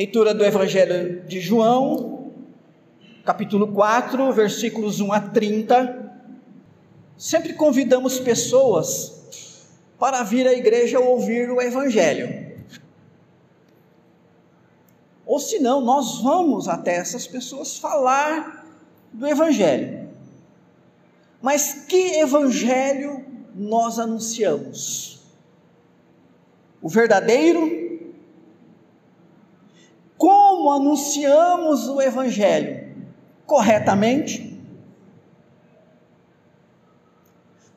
Leitura do Evangelho de João, capítulo 4, versículos 1 a 30. Sempre convidamos pessoas para vir à igreja ouvir o Evangelho. Ou senão, nós vamos até essas pessoas falar do Evangelho. Mas que Evangelho nós anunciamos? O verdadeiro? Como anunciamos o Evangelho? Corretamente?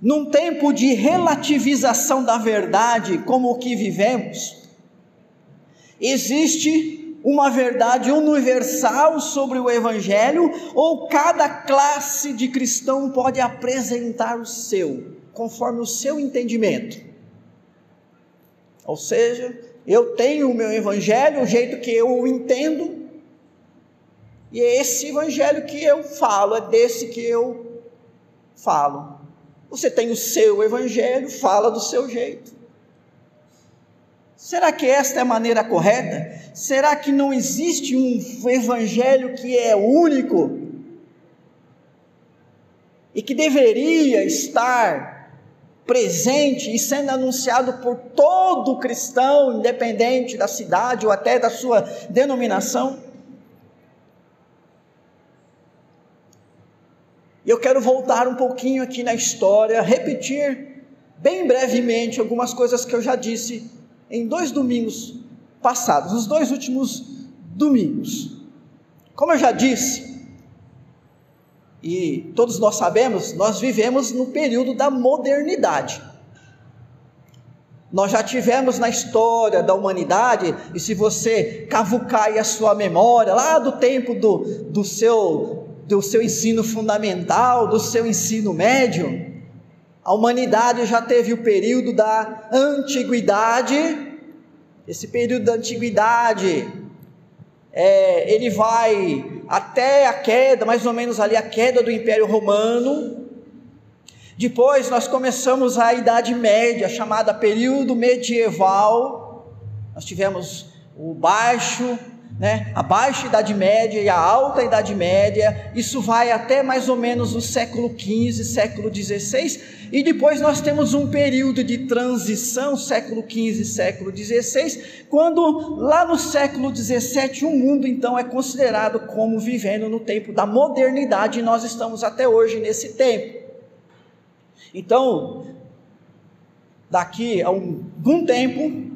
Num tempo de relativização da verdade, como o que vivemos, existe uma verdade universal sobre o Evangelho, ou cada classe de cristão pode apresentar o seu, conforme o seu entendimento. Ou seja, eu tenho o meu Evangelho, o jeito que eu o entendo, e é esse Evangelho que eu falo, é desse que eu falo. Você tem o seu evangelho, fala do seu jeito. Será que esta é a maneira correta? Será que não existe um evangelho que é único e que deveria estar presente e sendo anunciado por todo cristão, independente da cidade ou até da sua denominação? E eu quero voltar um pouquinho aqui na história, repetir bem brevemente algumas coisas que eu já disse em dois domingos passados, os dois últimos domingos. Como eu já disse, e todos nós sabemos, nós vivemos no período da modernidade. Nós já tivemos na história da humanidade, e se você cavucar aí a sua memória, lá do tempo do, do seu do seu ensino fundamental, do seu ensino médio, a humanidade já teve o período da antiguidade. Esse período da antiguidade, é, ele vai até a queda, mais ou menos ali a queda do Império Romano. Depois nós começamos a Idade Média, chamada período medieval. Nós tivemos o Baixo né? a baixa Idade Média e a alta Idade Média, isso vai até mais ou menos o século XV, século XVI, e depois nós temos um período de transição, século XV, século XVI, quando lá no século XVII o mundo então é considerado como vivendo no tempo da modernidade, e nós estamos até hoje nesse tempo. Então, daqui a algum tempo,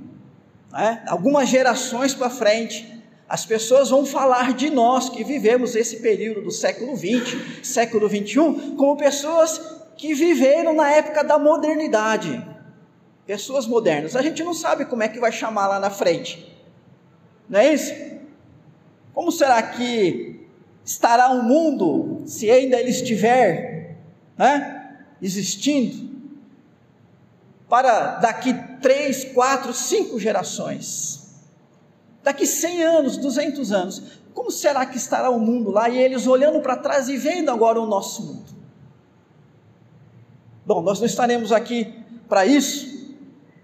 né, algumas gerações para frente, as pessoas vão falar de nós que vivemos esse período do século 20, século 21, como pessoas que viveram na época da modernidade. Pessoas modernas. A gente não sabe como é que vai chamar lá na frente. Não é isso? Como será que estará o um mundo se ainda ele estiver né, existindo? Para daqui três, quatro, cinco gerações daqui 100 anos, 200 anos, como será que estará o mundo lá? E eles olhando para trás e vendo agora o nosso mundo. Bom, nós não estaremos aqui para isso,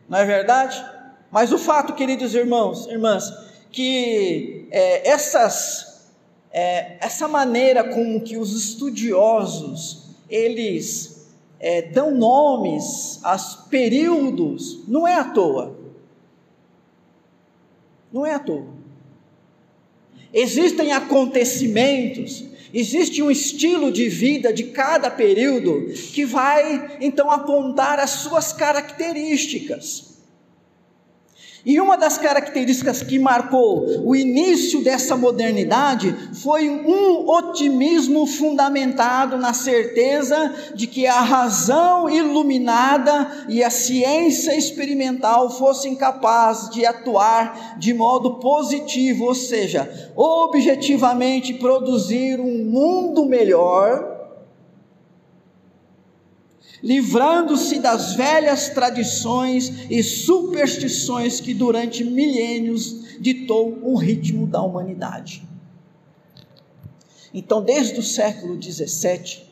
não é verdade? Mas o fato, queridos irmãos, irmãs, que é, essas, é, essa maneira como que os estudiosos eles é, dão nomes aos períodos, não é à toa. Não é à toa. Existem acontecimentos, existe um estilo de vida de cada período que vai então apontar as suas características. E uma das características que marcou o início dessa modernidade foi um otimismo fundamentado na certeza de que a razão iluminada e a ciência experimental fossem capazes de atuar de modo positivo, ou seja, objetivamente produzir um mundo melhor livrando-se das velhas tradições e superstições que durante milênios ditou o ritmo da humanidade. Então, desde o século 17,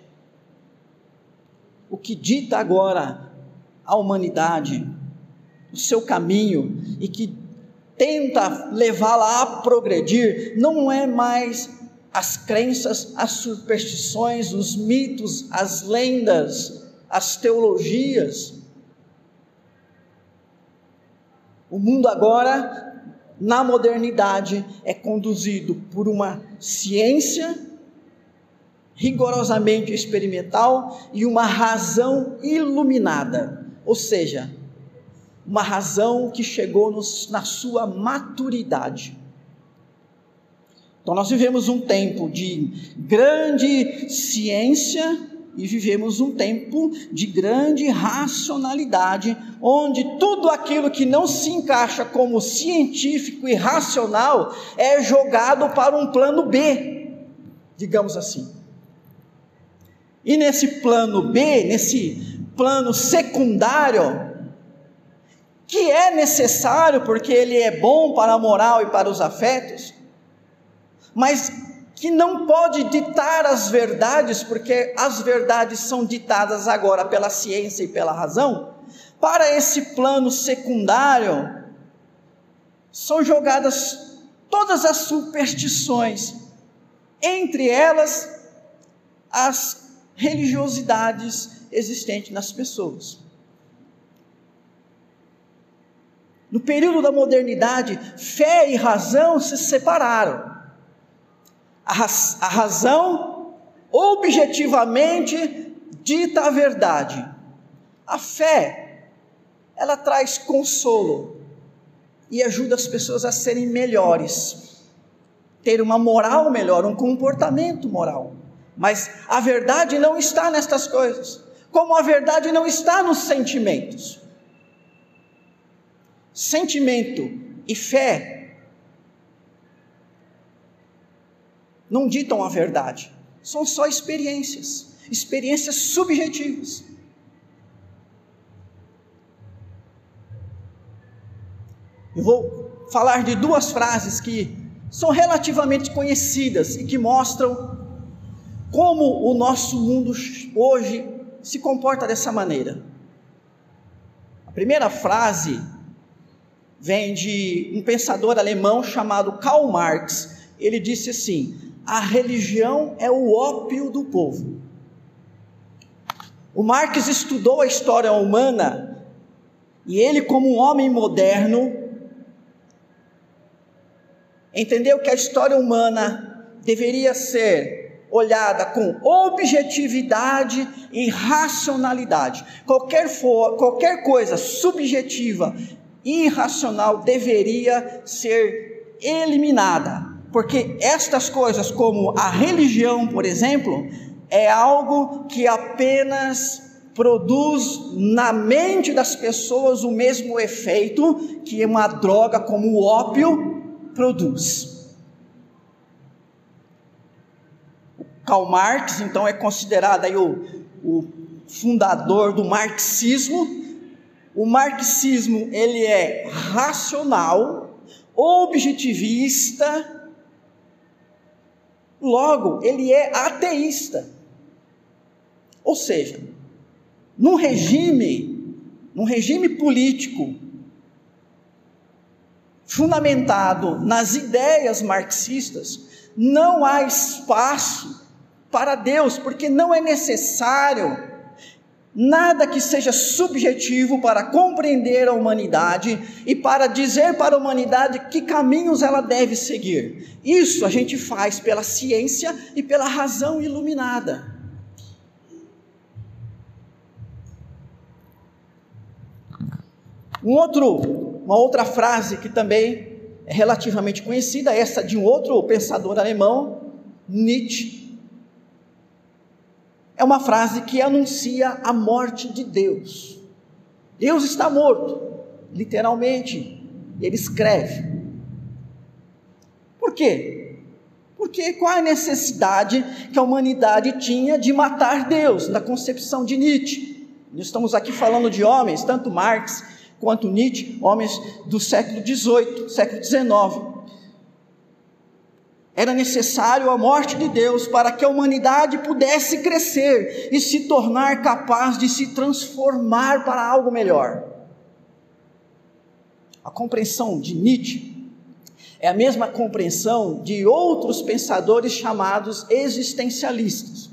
o que dita agora a humanidade, o seu caminho e que tenta levá-la a progredir não é mais as crenças, as superstições, os mitos, as lendas, as teologias. O mundo agora, na modernidade, é conduzido por uma ciência rigorosamente experimental e uma razão iluminada, ou seja, uma razão que chegou nos, na sua maturidade. Então, nós vivemos um tempo de grande ciência e vivemos um tempo de grande racionalidade, onde tudo aquilo que não se encaixa como científico e racional é jogado para um plano B, digamos assim. E nesse plano B, nesse plano secundário, que é necessário porque ele é bom para a moral e para os afetos, mas que não pode ditar as verdades, porque as verdades são ditadas agora pela ciência e pela razão, para esse plano secundário, são jogadas todas as superstições, entre elas as religiosidades existentes nas pessoas. No período da modernidade, fé e razão se separaram. A, a razão objetivamente dita a verdade. A fé, ela traz consolo e ajuda as pessoas a serem melhores, ter uma moral melhor, um comportamento moral. Mas a verdade não está nestas coisas, como a verdade não está nos sentimentos. Sentimento e fé não ditam a verdade, são só experiências, experiências subjetivas. Eu vou falar de duas frases que são relativamente conhecidas e que mostram como o nosso mundo hoje se comporta dessa maneira. A primeira frase vem de um pensador alemão chamado Karl Marx. Ele disse assim: a religião é o ópio do povo. O Marx estudou a história humana e ele, como um homem moderno, entendeu que a história humana deveria ser olhada com objetividade e racionalidade. Qualquer, for, qualquer coisa subjetiva, irracional, deveria ser eliminada porque estas coisas, como a religião, por exemplo, é algo que apenas produz na mente das pessoas o mesmo efeito que uma droga como o ópio produz. Karl Marx, então, é considerado aí o, o fundador do marxismo. O marxismo ele é racional, objetivista, Logo, ele é ateísta. Ou seja, num regime, num regime político fundamentado nas ideias marxistas, não há espaço para Deus, porque não é necessário Nada que seja subjetivo para compreender a humanidade e para dizer para a humanidade que caminhos ela deve seguir. Isso a gente faz pela ciência e pela razão iluminada. Um outro, uma outra frase que também é relativamente conhecida, essa de um outro pensador alemão, Nietzsche é uma frase que anuncia a morte de Deus. Deus está morto, literalmente. Ele escreve. Por quê? Porque qual a necessidade que a humanidade tinha de matar Deus, na concepção de Nietzsche? Nós estamos aqui falando de homens, tanto Marx quanto Nietzsche, homens do século XVIII, século XIX. Era necessário a morte de Deus para que a humanidade pudesse crescer e se tornar capaz de se transformar para algo melhor. A compreensão de Nietzsche É a mesma compreensão de outros pensadores chamados existencialistas.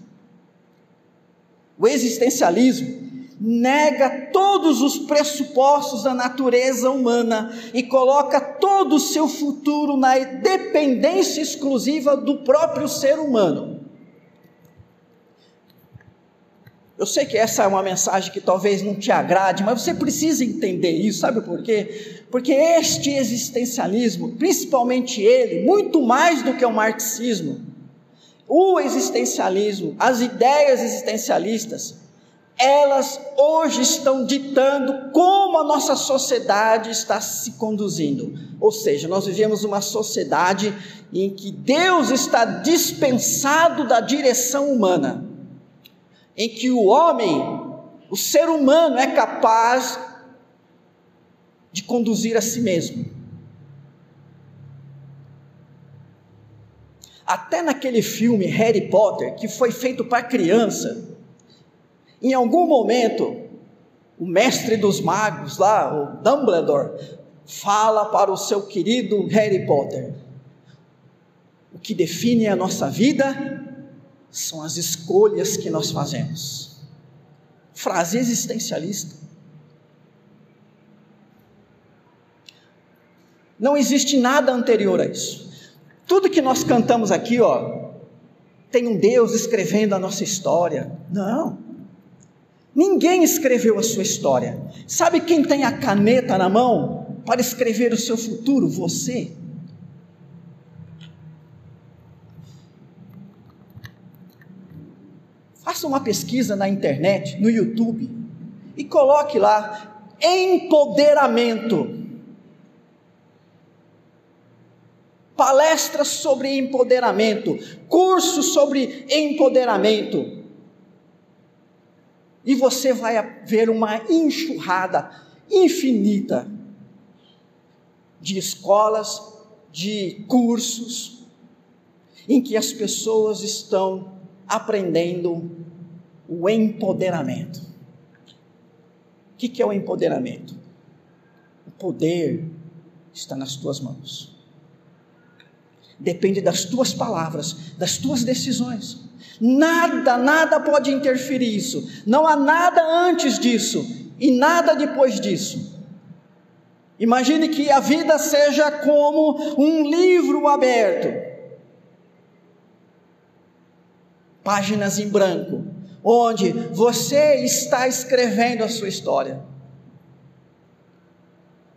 O existencialismo nega todos os pressupostos da natureza humana e coloca todo o seu futuro na dependência exclusiva do próprio ser humano. Eu sei que essa é uma mensagem que talvez não te agrade, mas você precisa entender isso, sabe por quê? Porque este existencialismo, principalmente ele, muito mais do que o marxismo, o existencialismo, as ideias existencialistas, elas hoje estão ditando como a nossa sociedade está se conduzindo. Ou seja, nós vivemos uma sociedade em que Deus está dispensado da direção humana, em que o homem, o ser humano, é capaz de conduzir a si mesmo. Até naquele filme Harry Potter, que foi feito para criança, em algum momento, o mestre dos magos lá, o Dumbledore, fala para o seu querido Harry Potter: o que define a nossa vida são as escolhas que nós fazemos. Frase existencialista. Não existe nada anterior a isso. Tudo que nós cantamos aqui, ó, tem um Deus escrevendo a nossa história. Não. Ninguém escreveu a sua história. Sabe quem tem a caneta na mão para escrever o seu futuro? Você. Faça uma pesquisa na internet, no YouTube, e coloque lá empoderamento. Palestras sobre empoderamento, cursos sobre empoderamento e você vai ver uma enxurrada infinita de escolas, de cursos, em que as pessoas estão aprendendo o empoderamento. O que é o empoderamento? O poder está nas tuas mãos. Depende das tuas palavras, das tuas decisões. Nada, nada pode interferir isso. Não há nada antes disso e nada depois disso. Imagine que a vida seja como um livro aberto. Páginas em branco, onde você está escrevendo a sua história.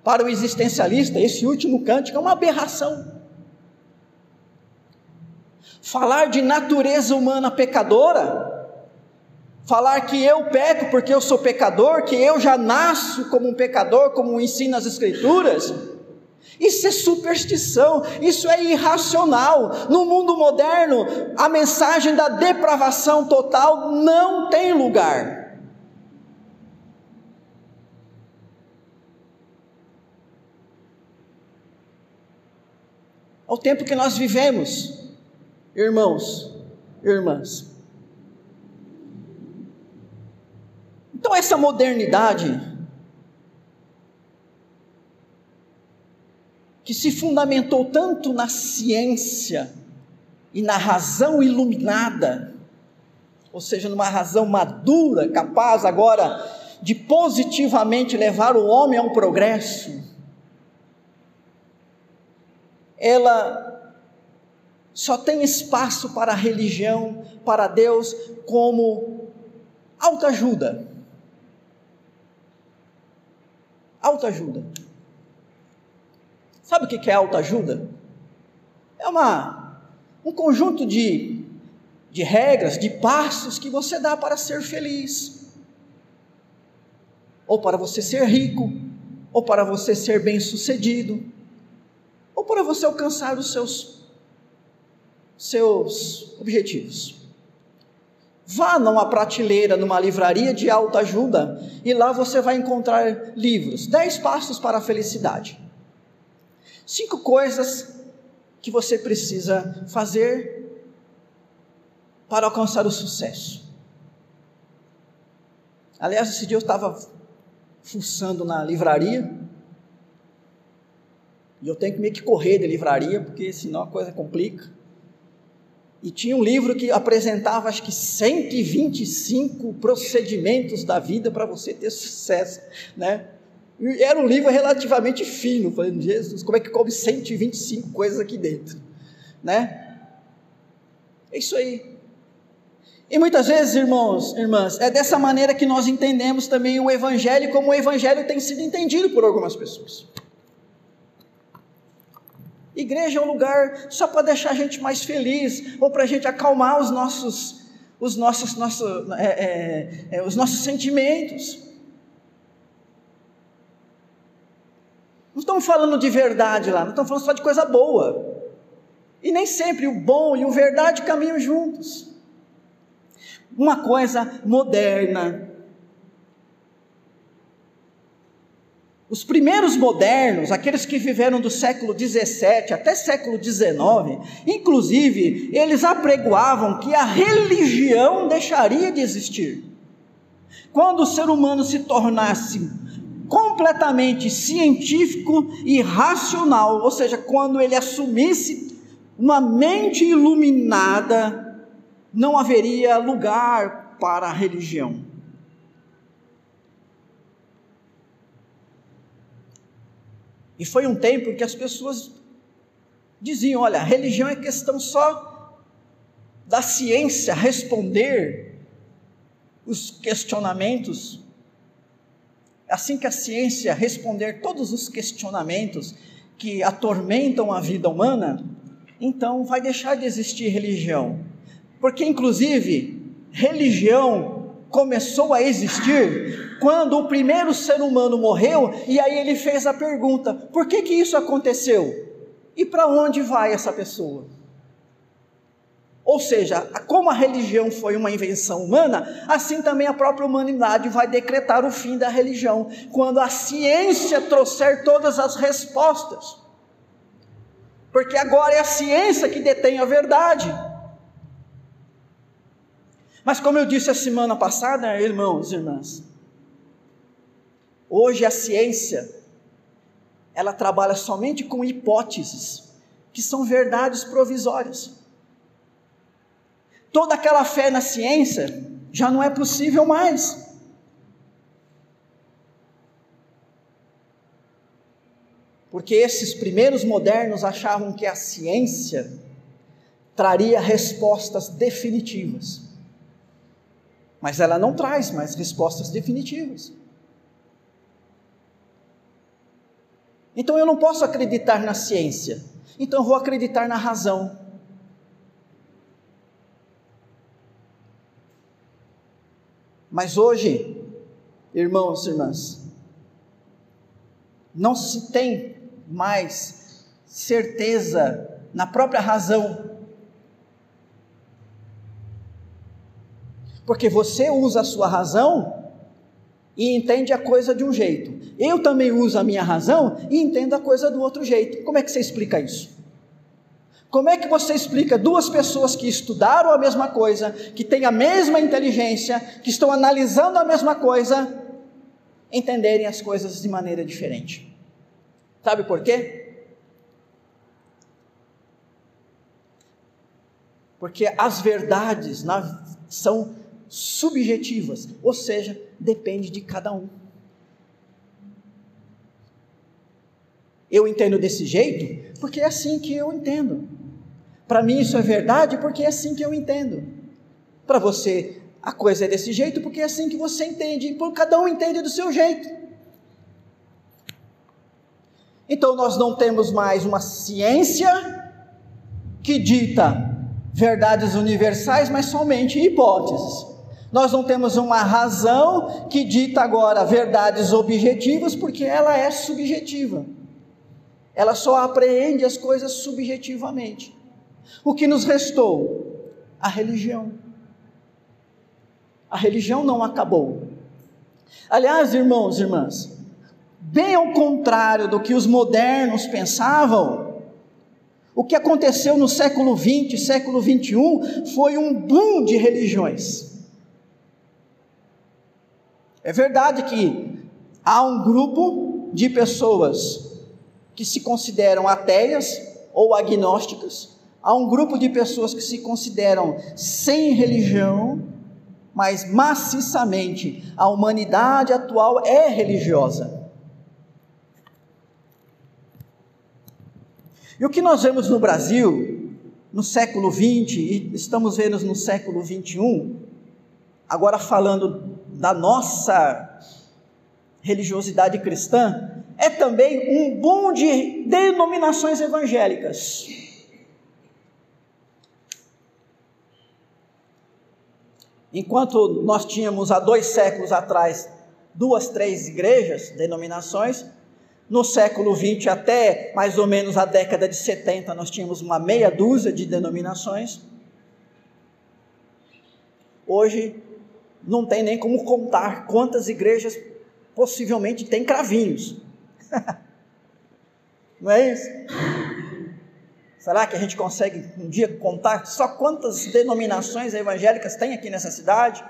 Para o existencialista, esse último cântico é uma aberração. Falar de natureza humana pecadora, falar que eu peco porque eu sou pecador, que eu já nasço como um pecador, como ensina as Escrituras, isso é superstição, isso é irracional. No mundo moderno, a mensagem da depravação total não tem lugar. Ao tempo que nós vivemos, irmãos, irmãs. Então, essa modernidade, que se fundamentou tanto na ciência e na razão iluminada, ou seja, numa razão madura, capaz agora de positivamente levar o homem ao progresso, ela só tem espaço para a religião, para Deus, como autoajuda. Autoajuda. Sabe o que é autoajuda? É uma, um conjunto de, de regras, de passos que você dá para ser feliz, ou para você ser rico, ou para você ser bem sucedido, ou para você alcançar os seus seus objetivos. Vá numa prateleira, numa livraria de autoajuda e lá você vai encontrar livros. Dez passos para a felicidade. Cinco coisas que você precisa fazer para alcançar o sucesso. Aliás, esse dia eu estava fuçando na livraria E eu tenho que meio que correr de livraria, porque senão a coisa complica. E tinha um livro que apresentava, acho que 125 procedimentos da vida para você ter sucesso, né? E era um livro relativamente fino, falando, Jesus, como é que coube 125 coisas aqui dentro, né? É isso aí. E muitas vezes, irmãos, irmãs, é dessa maneira que nós entendemos também o Evangelho, como o Evangelho tem sido entendido por algumas pessoas. Igreja é um lugar só para deixar a gente mais feliz, ou para a gente acalmar os nossos, os nossos, nosso, é, é, é, os nossos sentimentos. Não estamos falando de verdade lá, não estamos falando só de coisa boa. E nem sempre o bom e o verdade caminham juntos. Uma coisa moderna, Os primeiros modernos, aqueles que viveram do século 17 até século 19, inclusive, eles apregoavam que a religião deixaria de existir. Quando o ser humano se tornasse completamente científico e racional, ou seja, quando ele assumisse uma mente iluminada, não haveria lugar para a religião. E foi um tempo que as pessoas diziam: olha, religião é questão só da ciência responder os questionamentos. Assim que a ciência responder todos os questionamentos que atormentam a vida humana, então vai deixar de existir religião. Porque, inclusive, religião começou a existir quando o primeiro ser humano morreu, e aí ele fez a pergunta: por que que isso aconteceu? E para onde vai essa pessoa? Ou seja, como a religião foi uma invenção humana, assim também a própria humanidade vai decretar o fim da religião, quando a ciência trouxer todas as respostas. Porque agora é a ciência que detém a verdade. Mas como eu disse a semana passada, irmãos e irmãs, Hoje a ciência ela trabalha somente com hipóteses, que são verdades provisórias. Toda aquela fé na ciência já não é possível mais. Porque esses primeiros modernos achavam que a ciência traria respostas definitivas. Mas ela não traz mais respostas definitivas. Então eu não posso acreditar na ciência, então eu vou acreditar na razão. Mas hoje, irmãos e irmãs, não se tem mais certeza na própria razão. Porque você usa a sua razão e entende a coisa de um jeito. Eu também uso a minha razão e entendo a coisa do outro jeito. Como é que você explica isso? Como é que você explica duas pessoas que estudaram a mesma coisa, que têm a mesma inteligência, que estão analisando a mesma coisa, entenderem as coisas de maneira diferente? Sabe por quê? Porque as verdades são subjetivas, ou seja, depende de cada um. Eu entendo desse jeito porque é assim que eu entendo. Para mim isso é verdade porque é assim que eu entendo. Para você a coisa é desse jeito porque é assim que você entende. E cada um entende do seu jeito. Então nós não temos mais uma ciência que dita verdades universais, mas somente hipóteses. Nós não temos uma razão que dita agora verdades objetivas, porque ela é subjetiva. Ela só apreende as coisas subjetivamente. O que nos restou? A religião. A religião não acabou. Aliás, irmãos e irmãs, bem ao contrário do que os modernos pensavam, o que aconteceu no século XX, século XXI, foi um boom de religiões. É verdade que há um grupo de pessoas que se consideram ateias ou agnósticas, há um grupo de pessoas que se consideram sem religião, mas maciçamente a humanidade atual é religiosa. E o que nós vemos no Brasil, no século XX, e estamos vendo no século XXI, agora falando da nossa religiosidade cristã, é também um boom de denominações evangélicas. Enquanto nós tínhamos há dois séculos atrás duas, três igrejas, denominações, no século XX até mais ou menos a década de 70 nós tínhamos uma meia dúzia de denominações. Hoje não tem nem como contar quantas igrejas possivelmente tem cravinhos. não é isso? Será que a gente consegue um dia contar só quantas denominações evangélicas tem aqui nessa cidade?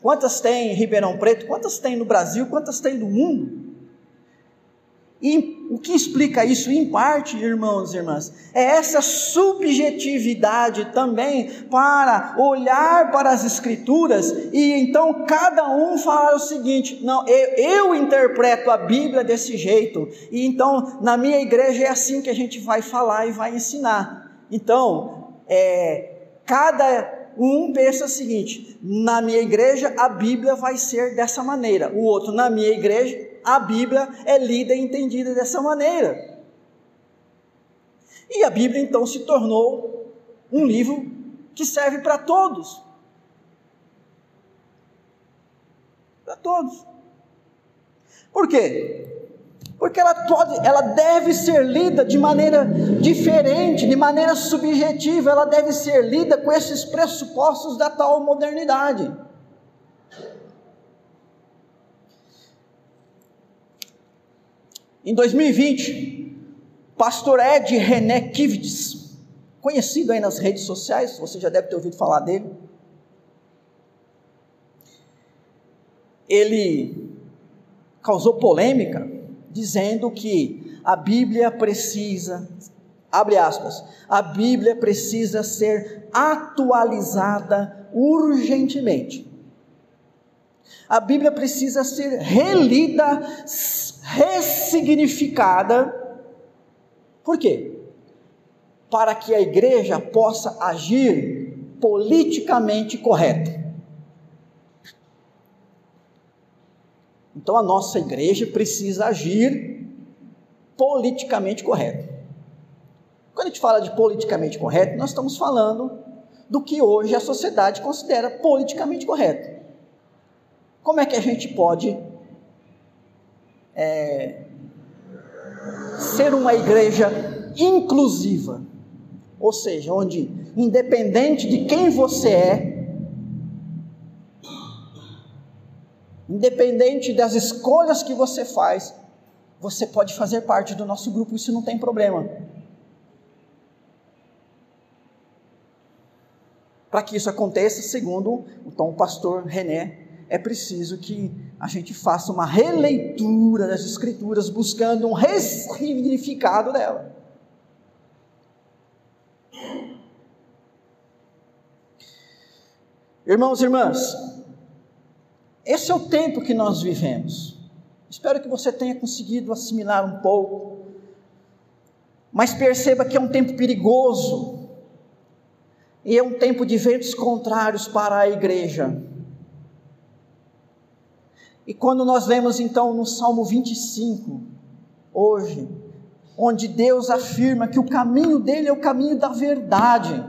Quantas tem em Ribeirão Preto? Quantas tem no Brasil? Quantas tem no mundo? E o que explica isso, em parte, irmãos e irmãs, é essa subjetividade também para olhar para as Escrituras e então cada um falar o seguinte: não, eu, eu interpreto a Bíblia desse jeito, e então na minha igreja é assim que a gente vai falar e vai ensinar. Então, é, cada um pensa o seguinte: na minha igreja a Bíblia vai ser dessa maneira, o outro, na minha igreja a Bíblia é lida e entendida dessa maneira. E a Bíblia então se tornou um livro que serve para todos. Para todos. Por quê? Porque ela, pode, ela deve ser lida de maneira diferente, de maneira subjetiva, ela deve ser lida com esses pressupostos da tal modernidade. Em 2020, pastor Ed René Kivitz, conhecido aí nas redes sociais, você já deve ter ouvido falar dele. Ele causou polêmica dizendo que a Bíblia precisa, abre aspas, a Bíblia precisa ser atualizada urgentemente. A Bíblia precisa ser relida ressignificada. Por quê? Para que a igreja possa agir politicamente correto. Então a nossa igreja precisa agir politicamente correto. Quando a gente fala de politicamente correto, nós estamos falando do que hoje a sociedade considera politicamente correto. Como é que a gente pode é, ser uma igreja inclusiva, ou seja, onde, independente de quem você é, independente das escolhas que você faz, você pode fazer parte do nosso grupo, isso não tem problema. Para que isso aconteça, segundo então, o pastor René, é preciso que a gente faça uma releitura das Escrituras, buscando um ressignificado dela. Irmãos e irmãs, esse é o tempo que nós vivemos. Espero que você tenha conseguido assimilar um pouco, mas perceba que é um tempo perigoso, e é um tempo de ventos contrários para a igreja. E quando nós lemos então no Salmo 25, hoje, onde Deus afirma que o caminho dele é o caminho da verdade.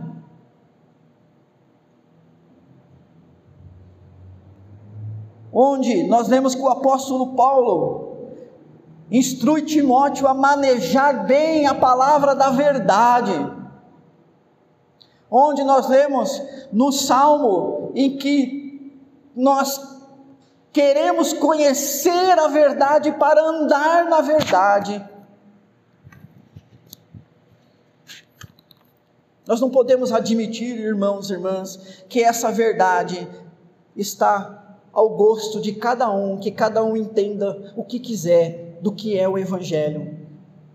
Onde nós lemos que o apóstolo Paulo instrui Timóteo a manejar bem a palavra da verdade. Onde nós lemos no Salmo em que nós queremos conhecer a verdade para andar na verdade. Nós não podemos admitir, irmãos e irmãs, que essa verdade está ao gosto de cada um, que cada um entenda o que quiser. do que é o Evangelho,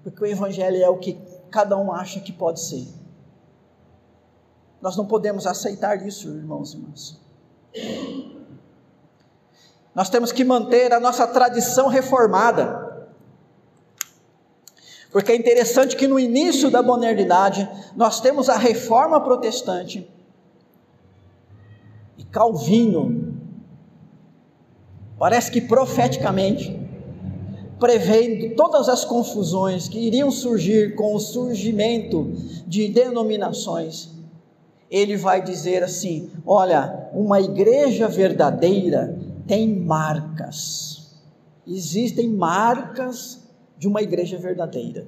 porque o Evangelho é o que cada um acha que pode ser. Nós não podemos aceitar isso, irmãos e irmãs. Nós temos que manter a nossa tradição reformada. Porque é interessante que no início da modernidade nós temos a reforma protestante e Calvino, parece que profeticamente, prevendo todas as confusões que iriam surgir com o surgimento de denominações, ele vai dizer assim: olha, uma igreja verdadeira tem marcas. Existem marcas de uma igreja verdadeira.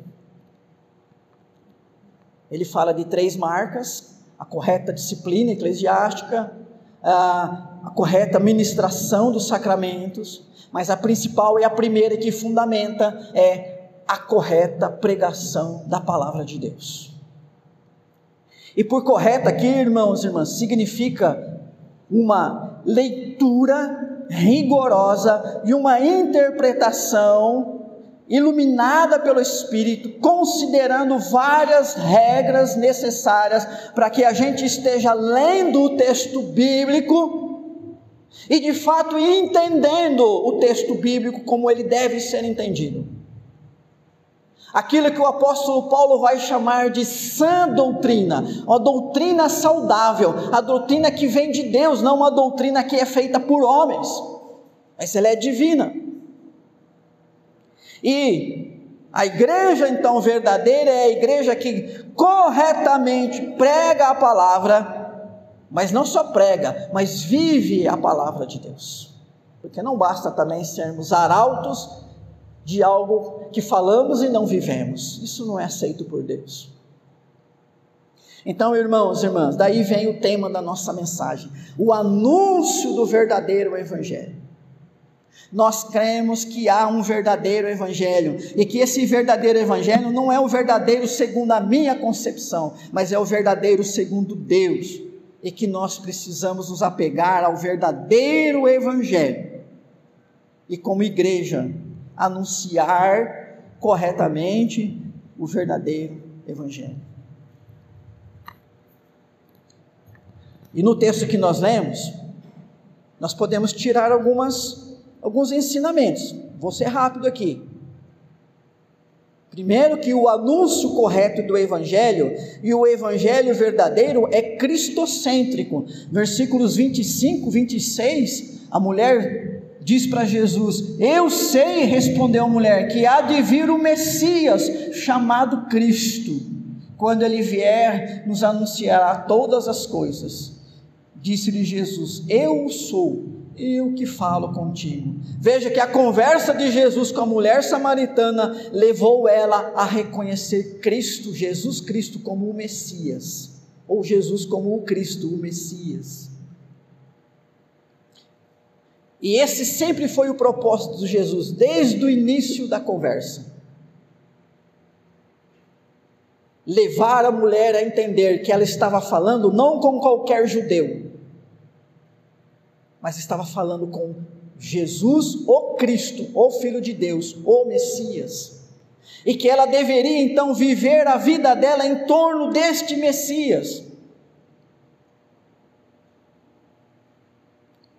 Ele fala de três marcas: a correta disciplina eclesiástica, a, correta ministração dos sacramentos, mas a principal e a primeira que fundamenta é a correta pregação da palavra de Deus. E por correta aqui, irmãos e irmãs, significa uma leitura rigorosa e uma interpretação iluminada pelo Espírito, considerando várias regras necessárias para que a gente esteja lendo o texto bíblico e de fato entendendo o texto bíblico como ele deve ser entendido. Aquilo que o apóstolo Paulo vai chamar de sã doutrina, uma doutrina saudável, a doutrina que vem de Deus, não uma doutrina que é feita por homens, mas ela é divina. E a igreja então verdadeira é a igreja que corretamente prega a palavra mas não só prega, mas vive a palavra de Deus. Porque não basta também sermos arautos de algo que falamos e não vivemos. Isso não é aceito por Deus. Então, irmãos e irmãs, daí vem o tema da nossa mensagem: o anúncio do verdadeiro Evangelho. Nós cremos que há um verdadeiro Evangelho e que esse verdadeiro Evangelho não é o verdadeiro segundo a minha concepção, mas é o verdadeiro segundo Deus e que nós precisamos nos apegar ao verdadeiro Evangelho e, como igreja, anunciar corretamente o verdadeiro Evangelho. E no texto que nós lemos, nós podemos tirar algumas, alguns ensinamentos. Vou ser rápido aqui. Primeiro, que o anúncio correto do Evangelho e o Evangelho verdadeiro é cristocêntrico. Versículos 25, 26, a mulher diz para Jesus: Eu sei, respondeu a mulher, que há de vir o Messias, chamado Cristo. Quando ele vier, nos anunciará todas as coisas. Disse-lhe Jesus: Eu sou eu que falo contigo. Veja que a conversa de Jesus com a mulher samaritana levou ela a reconhecer Cristo, Jesus Cristo, como o Messias, ou Jesus como o Cristo, o Messias. E esse sempre foi o propósito de Jesus, desde o início da conversa. Levar a mulher a entender que ela estava falando não com qualquer judeu, mas estava falando com Jesus, o Cristo, o Filho de Deus, o Messias. E que ela deveria então viver a vida dela em torno deste Messias.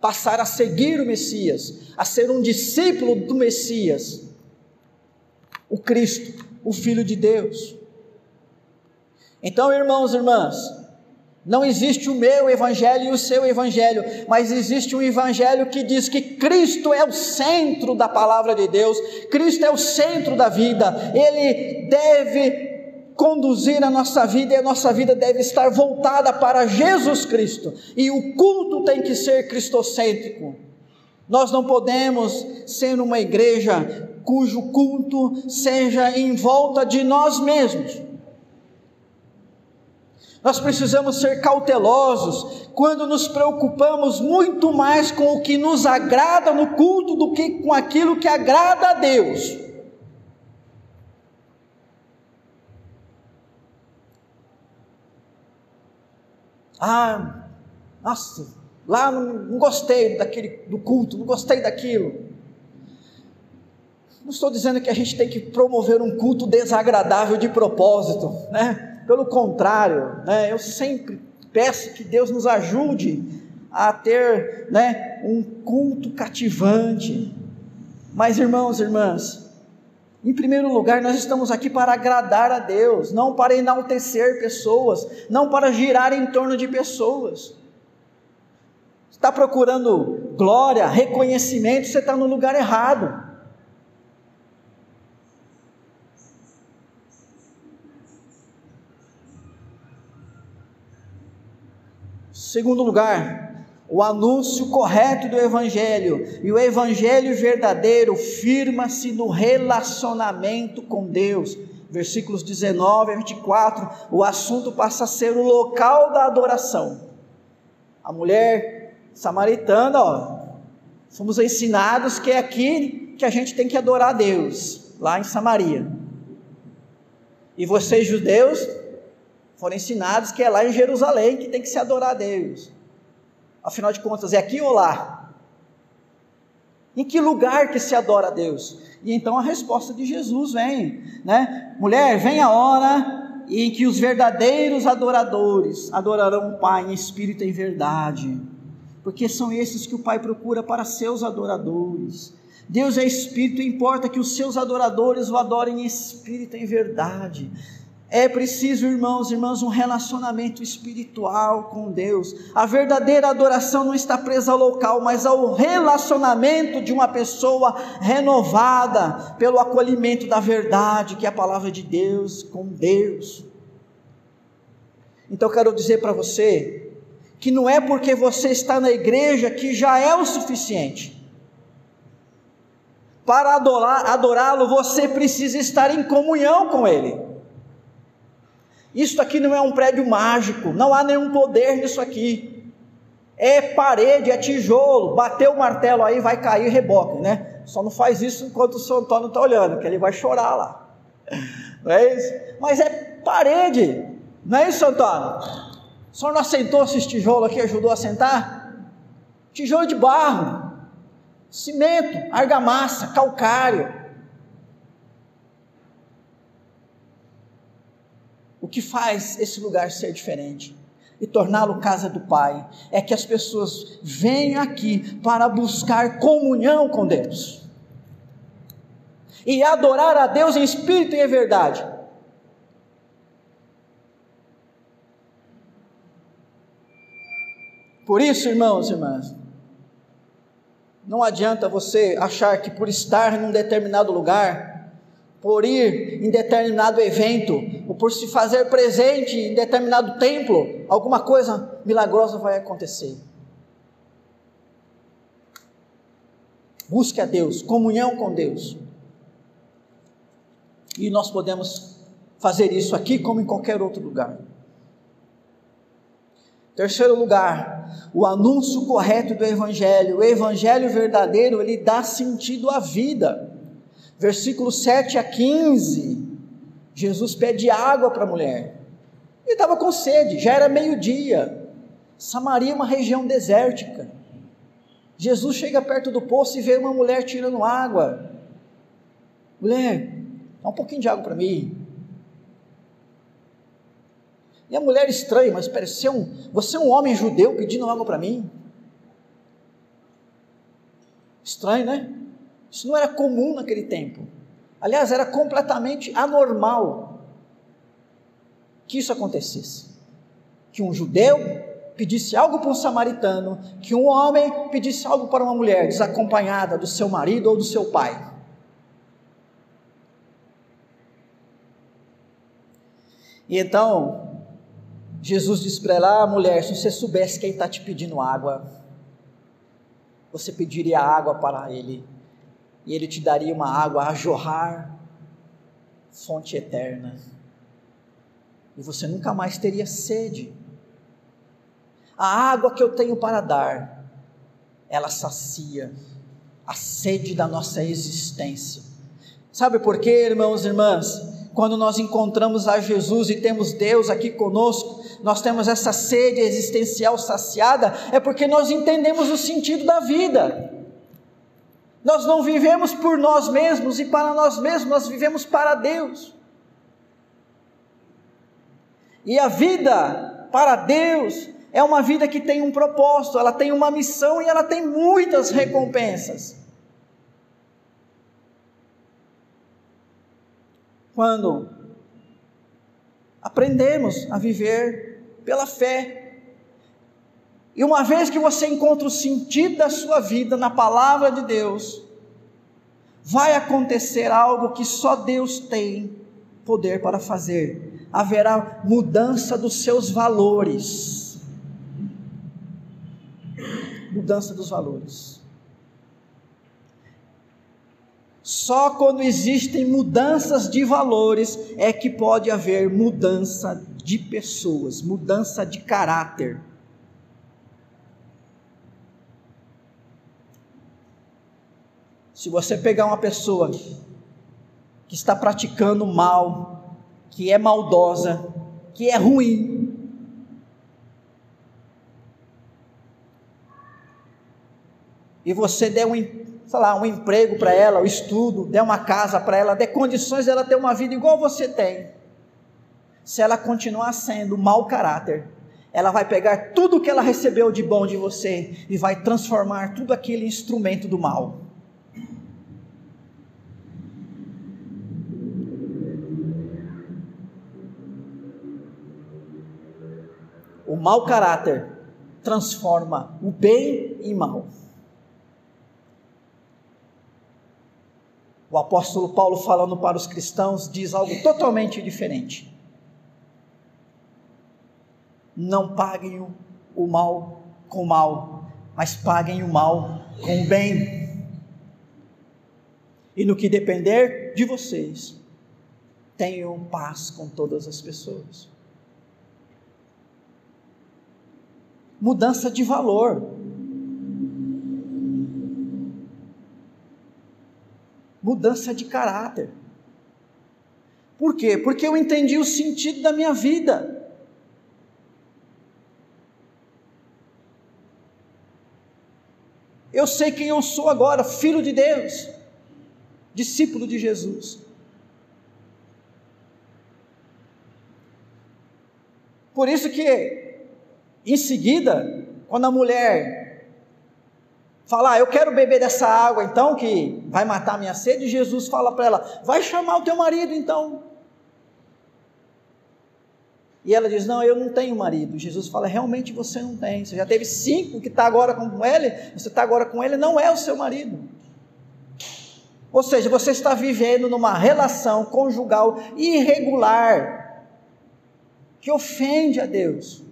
Passar a seguir o Messias, a ser um discípulo do Messias, o Cristo, o Filho de Deus. Então, irmãos e irmãs, não existe o meu evangelho e o seu evangelho, mas existe um evangelho que diz que Cristo é o centro da palavra de Deus, Cristo é o centro da vida, ele deve conduzir a nossa vida e a nossa vida deve estar voltada para Jesus Cristo, e o culto tem que ser cristocêntrico. Nós não podemos ser uma igreja cujo culto seja em volta de nós mesmos. Nós precisamos ser cautelosos quando nos preocupamos muito mais com o que nos agrada no culto do que com aquilo que agrada a Deus. Ah, nossa, lá não, não gostei daquele do culto, não gostei daquilo. Não estou dizendo que a gente tem que promover um culto desagradável de propósito, né? Pelo contrário, né? Eu sempre peço que Deus nos ajude a ter, né, um culto cativante. Mas irmãos, irmãs, em primeiro lugar, nós estamos aqui para agradar a Deus, não para enaltecer pessoas, não para girar em torno de pessoas. Está procurando glória, reconhecimento, você está no lugar errado. Segundo lugar, o anúncio correto do Evangelho. E o Evangelho verdadeiro firma-se no relacionamento com Deus. Versículos 19 a 24, o assunto passa a ser o local da adoração. A mulher samaritana, ó, fomos ensinados que é aqui que a gente tem que adorar a Deus, lá em Samaria. E vocês, judeus, foram ensinados que é lá em Jerusalém que tem que se adorar a Deus. Afinal de contas, é aqui ou lá? Em que lugar que se adora a Deus? E então a resposta de Jesus vem, né? Mulher, vem a hora em que os verdadeiros adoradores adorarão o Pai em espírito e em verdade, porque são esses que o Pai procura para seus adoradores. Deus é espírito e importa que os seus adoradores o adorem em espírito e em verdade. É preciso, irmãos e irmãs, um relacionamento espiritual com Deus. A verdadeira adoração não está presa ao local, mas ao relacionamento de uma pessoa renovada pelo acolhimento da verdade, que é a palavra de Deus, com Deus. Então, quero dizer para você que não é porque você está na igreja que já é o suficiente. Para adorá-lo, você precisa estar em comunhão com Ele. Isso aqui não é um prédio mágico, não há nenhum poder nisso aqui. É parede, é tijolo, bateu o martelo aí, vai cair reboque, né? Só não faz isso enquanto o São Antônio está olhando, que ele vai chorar lá. Não é isso? Mas é parede, não é isso, Antônio? Senhor não assentou esses tijolos aqui, ajudou a sentar? Tijolo de barro, cimento, argamassa, calcário. O que faz esse lugar ser diferente e torná-lo casa do Pai é que as pessoas vêm aqui para buscar comunhão com Deus e adorar a Deus em espírito e em verdade. Por isso, irmãos e irmãs, não adianta você achar que por estar num determinado lugar, por ir em determinado evento, ou por se fazer presente em determinado templo, alguma coisa milagrosa vai acontecer. Busque a Deus, comunhão com Deus. E nós podemos fazer isso aqui como em qualquer outro lugar. Terceiro lugar, o anúncio correto do Evangelho. O Evangelho verdadeiro, ele dá sentido à vida versículos 7 a 15, Jesus pede água para a mulher. Ele estava com sede, já era meio-dia. Samaria é uma região desértica. Jesus chega perto do poço e vê uma mulher tirando água. Mulher, dá um pouquinho de água para mim. E a mulher estranha, mas é, um, você é um homem judeu pedindo água para mim? Estranho, né? Isso não era comum naquele tempo. Aliás, era completamente anormal que isso acontecesse. Que um judeu pedisse algo para um samaritano, que um homem pedisse algo para uma mulher desacompanhada do seu marido ou do seu pai. E então, Jesus disse para ela: ah, mulher, se você soubesse quem está te pedindo água, você pediria água para ele e ele te daria uma água a jorrar, fonte eterna. E você nunca mais teria sede. A água que eu tenho para dar, ela sacia a sede da nossa existência. Sabe por quê, irmãos e irmãs? Quando nós encontramos a Jesus e temos Deus aqui conosco, nós temos essa sede existencial saciada, é porque nós entendemos o sentido da vida. Nós não vivemos por nós mesmos e para nós mesmos, nós vivemos para Deus. E a vida para Deus é uma vida que tem um propósito, ela tem uma missão e ela tem muitas recompensas. Quando aprendemos a viver pela fé, e uma vez que você encontra o sentido da sua vida na palavra de Deus, vai acontecer algo que só Deus tem poder para fazer. Haverá mudança dos seus valores. Mudança dos valores. Só quando existem mudanças de valores é que pode haver mudança de pessoas, mudança de caráter. Se você pegar uma pessoa que está praticando mal, que é maldosa, que é ruim, e você der um, sei lá, um emprego para ela, um estudo, der uma casa para ela, der condições dela ter uma vida igual você tem, se ela continuar sendo mau caráter, ela vai pegar tudo que ela recebeu de bom de você e vai transformar tudo aquele instrumento do mal. O mau caráter transforma o bem em mal. O apóstolo Paulo, falando para os cristãos, diz algo totalmente diferente. Não paguem o mal com o mal, mas paguem o mal com o bem. E no que depender de vocês, tenham paz com todas as pessoas. Mudança de valor. Mudança de caráter. Por quê? Porque eu entendi o sentido da minha vida. Eu sei quem eu sou agora, filho de Deus, discípulo de Jesus. Por isso que em seguida, quando a mulher fala, ah, eu quero beber dessa água então que vai matar minha sede, Jesus fala para ela, vai chamar o teu marido então. E ela diz: Não, eu não tenho marido. Jesus fala: Realmente você não tem. Você já teve cinco que está agora com ele, você está agora com ele, não é o seu marido. Ou seja, você está vivendo numa relação conjugal irregular, que ofende a Deus.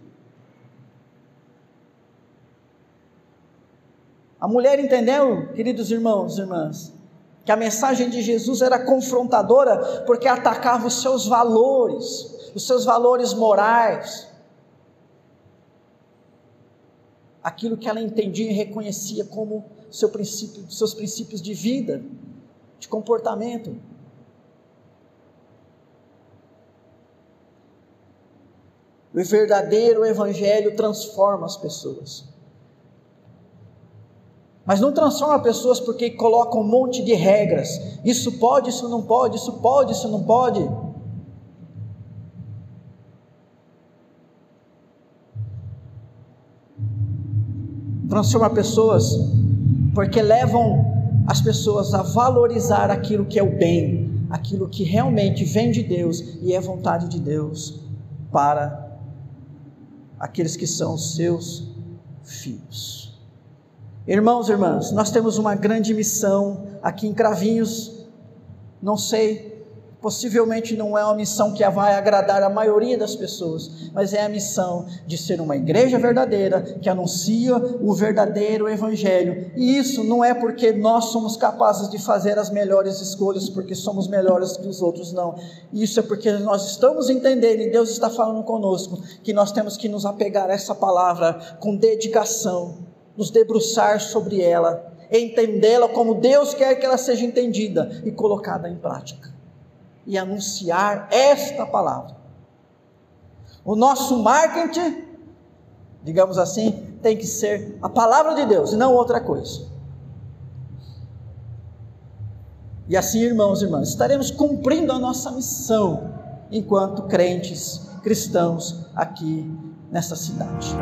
A mulher entendeu, queridos irmãos e irmãs, que a mensagem de Jesus era confrontadora porque atacava os seus valores, os seus valores morais, aquilo que ela entendia e reconhecia como seu princípio, seus princípios de vida, de comportamento. O verdadeiro evangelho transforma as pessoas. Mas não transforma pessoas porque coloca um monte de regras. Isso pode, isso não pode, isso pode, isso não pode. Transforma pessoas porque levam as pessoas a valorizar aquilo que é o bem, aquilo que realmente vem de Deus e é vontade de Deus para aqueles que são seus filhos. Irmãos e irmãs, nós temos uma grande missão aqui em Cravinhos. Não sei, possivelmente não é uma missão que vai agradar a maioria das pessoas, mas é a missão de ser uma igreja verdadeira que anuncia o verdadeiro evangelho. E isso não é porque nós somos capazes de fazer as melhores escolhas, porque somos melhores que os outros, não. Isso é porque nós estamos entendendo e Deus está falando conosco que nós temos que nos apegar a essa palavra com dedicação nos debruçar sobre ela, entendê-la como Deus quer que ela seja entendida e colocada em prática, e anunciar esta palavra. O nosso marketing, digamos assim, tem que ser a palavra de Deus e não outra coisa. E assim, irmãos e irmãs, estaremos cumprindo a nossa missão enquanto crentes cristãos aqui nessa cidade.